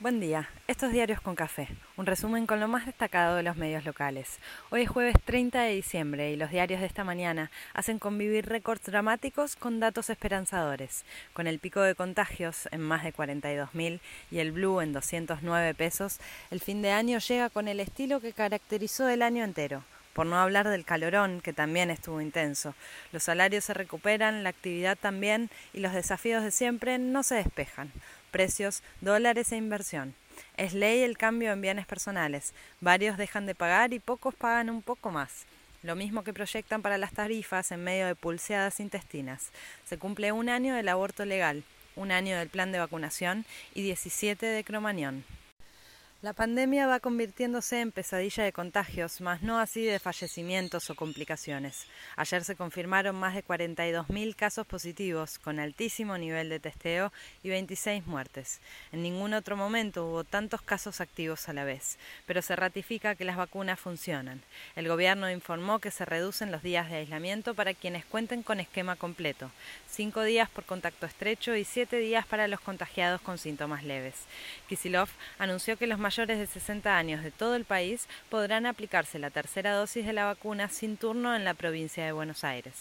Buen día, estos diarios con café, un resumen con lo más destacado de los medios locales. Hoy es jueves 30 de diciembre y los diarios de esta mañana hacen convivir récords dramáticos con datos esperanzadores. Con el pico de contagios en más de 42.000 y el blue en 209 pesos, el fin de año llega con el estilo que caracterizó el año entero, por no hablar del calorón, que también estuvo intenso. Los salarios se recuperan, la actividad también, y los desafíos de siempre no se despejan precios, dólares e inversión. Es ley el cambio en bienes personales. Varios dejan de pagar y pocos pagan un poco más. Lo mismo que proyectan para las tarifas en medio de pulseadas intestinas. Se cumple un año del aborto legal, un año del plan de vacunación y 17 de cromañón. La pandemia va convirtiéndose en pesadilla de contagios, mas no así de fallecimientos o complicaciones. Ayer se confirmaron más de 42.000 casos positivos, con altísimo nivel de testeo y 26 muertes. En ningún otro momento hubo tantos casos activos a la vez, pero se ratifica que las vacunas funcionan. El gobierno informó que se reducen los días de aislamiento para quienes cuenten con esquema completo, cinco días por contacto estrecho y siete días para los contagiados con síntomas leves. Kisilov anunció que los mayores de 60 años de todo el país podrán aplicarse la tercera dosis de la vacuna sin turno en la provincia de Buenos Aires.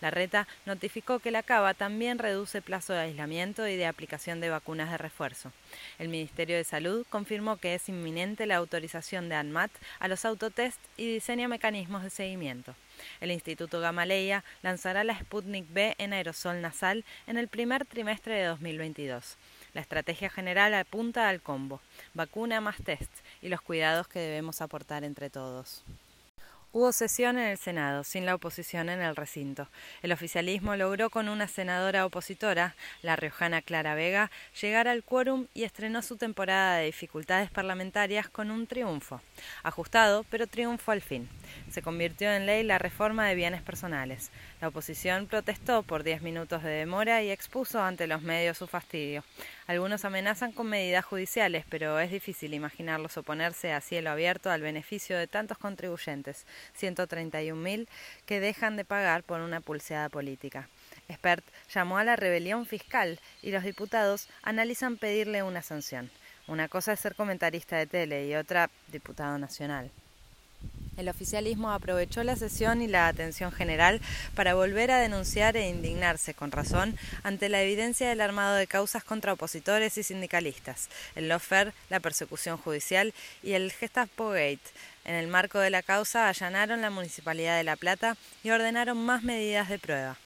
La reta notificó que la Cava también reduce plazo de aislamiento y de aplicación de vacunas de refuerzo. El Ministerio de Salud confirmó que es inminente la autorización de ANMAT a los autotest y diseña mecanismos de seguimiento. El Instituto Gamaleya lanzará la Sputnik B en aerosol nasal en el primer trimestre de 2022. La estrategia general apunta al combo, vacuna más test y los cuidados que debemos aportar entre todos. Hubo sesión en el Senado, sin la oposición en el recinto. El oficialismo logró con una senadora opositora, la riojana Clara Vega, llegar al quórum y estrenó su temporada de dificultades parlamentarias con un triunfo. Ajustado, pero triunfo al fin. Se convirtió en ley la reforma de bienes personales. La oposición protestó por diez minutos de demora y expuso ante los medios su fastidio. Algunos amenazan con medidas judiciales, pero es difícil imaginarlos oponerse a cielo abierto al beneficio de tantos contribuyentes, 131.000, que dejan de pagar por una pulseada política. Expert llamó a la rebelión fiscal y los diputados analizan pedirle una sanción. Una cosa es ser comentarista de tele y otra diputado nacional. El oficialismo aprovechó la sesión y la atención general para volver a denunciar e indignarse con razón ante la evidencia del armado de causas contra opositores y sindicalistas, el lawfare, la persecución judicial y el Gestapo Gate. En el marco de la causa allanaron la Municipalidad de La Plata y ordenaron más medidas de prueba.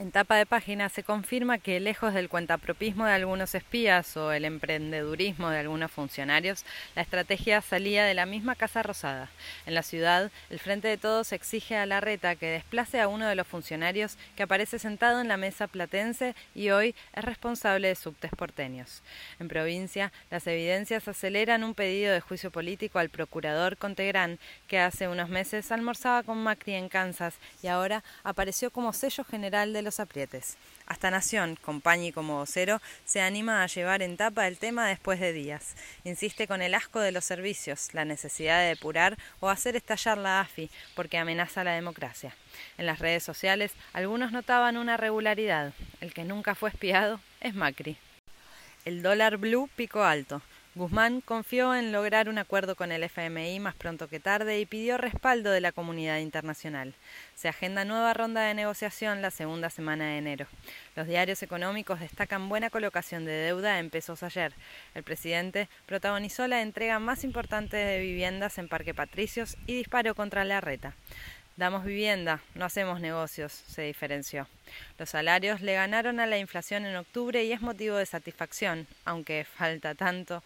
En tapa de página se confirma que, lejos del cuentapropismo de algunos espías o el emprendedurismo de algunos funcionarios, la estrategia salía de la misma Casa Rosada. En la ciudad, el Frente de Todos exige a la reta que desplace a uno de los funcionarios que aparece sentado en la mesa platense y hoy es responsable de subtes porteños. En provincia, las evidencias aceleran un pedido de juicio político al procurador Contegrán, que hace unos meses almorzaba con Macri en Kansas y ahora apareció como sello general de los aprietes. Hasta Nación, con Pañi como vocero, se anima a llevar en tapa el tema después de días. Insiste con el asco de los servicios, la necesidad de depurar o hacer estallar la AFI, porque amenaza la democracia. En las redes sociales, algunos notaban una regularidad. El que nunca fue espiado es Macri. El dólar blue picó alto. Guzmán confió en lograr un acuerdo con el FMI más pronto que tarde y pidió respaldo de la comunidad internacional. Se agenda nueva ronda de negociación la segunda semana de enero. Los diarios económicos destacan buena colocación de deuda en pesos ayer. El presidente protagonizó la entrega más importante de viviendas en Parque Patricios y disparó contra la reta. Damos vivienda, no hacemos negocios, se diferenció. Los salarios le ganaron a la inflación en octubre y es motivo de satisfacción, aunque falta tanto.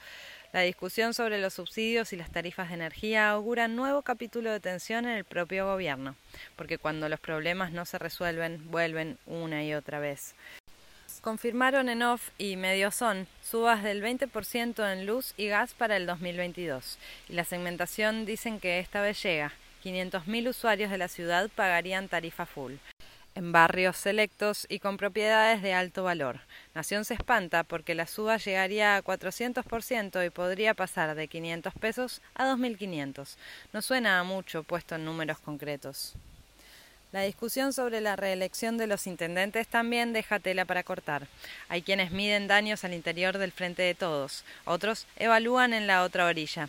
La discusión sobre los subsidios y las tarifas de energía augura nuevo capítulo de tensión en el propio gobierno, porque cuando los problemas no se resuelven, vuelven una y otra vez. Confirmaron en off y medio son subas del 20% en luz y gas para el 2022, y la segmentación dicen que esta vez llega 500.000 usuarios de la ciudad pagarían tarifa full, en barrios selectos y con propiedades de alto valor. Nación se espanta porque la suba llegaría a 400% y podría pasar de 500 pesos a 2.500. No suena a mucho puesto en números concretos. La discusión sobre la reelección de los intendentes también deja tela para cortar. Hay quienes miden daños al interior del frente de todos, otros evalúan en la otra orilla.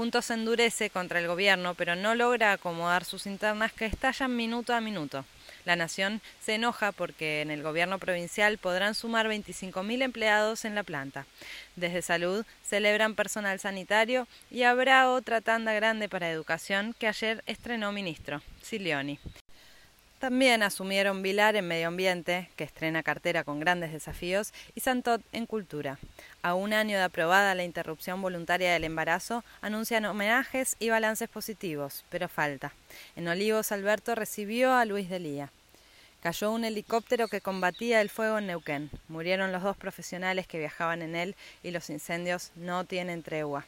Juntos endurece contra el gobierno, pero no logra acomodar sus internas que estallan minuto a minuto. La Nación se enoja porque en el gobierno provincial podrán sumar 25.000 empleados en la planta. Desde Salud celebran personal sanitario y habrá otra tanda grande para educación que ayer estrenó ministro, Silioni. También asumieron Vilar en Medio Ambiente, que estrena cartera con grandes desafíos, y Santot en Cultura. A un año de aprobada la interrupción voluntaria del embarazo, anuncian homenajes y balances positivos, pero falta. En Olivos, Alberto recibió a Luis Delía. Cayó un helicóptero que combatía el fuego en Neuquén. Murieron los dos profesionales que viajaban en él y los incendios no tienen tregua.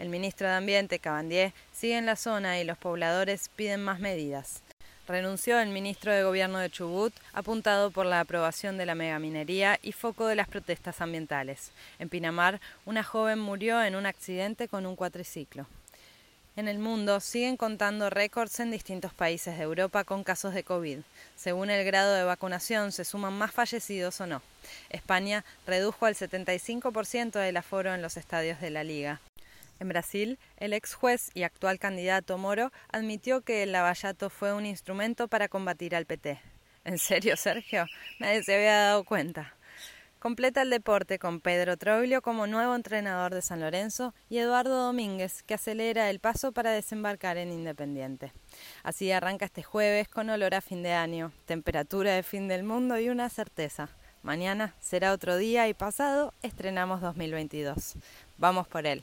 El ministro de Ambiente, Cabandier, sigue en la zona y los pobladores piden más medidas renunció el ministro de Gobierno de Chubut, apuntado por la aprobación de la megaminería y foco de las protestas ambientales. En Pinamar, una joven murió en un accidente con un cuatriciclo. En el mundo siguen contando récords en distintos países de Europa con casos de COVID. Según el grado de vacunación, se suman más fallecidos o no. España redujo al 75% del aforo en los estadios de la liga. En Brasil, el ex juez y actual candidato Moro admitió que el lavallato fue un instrumento para combatir al PT. ¿En serio, Sergio? Nadie se había dado cuenta. Completa el deporte con Pedro Troglio como nuevo entrenador de San Lorenzo y Eduardo Domínguez, que acelera el paso para desembarcar en Independiente. Así arranca este jueves con olor a fin de año, temperatura de fin del mundo y una certeza. Mañana será otro día y pasado estrenamos 2022. Vamos por él.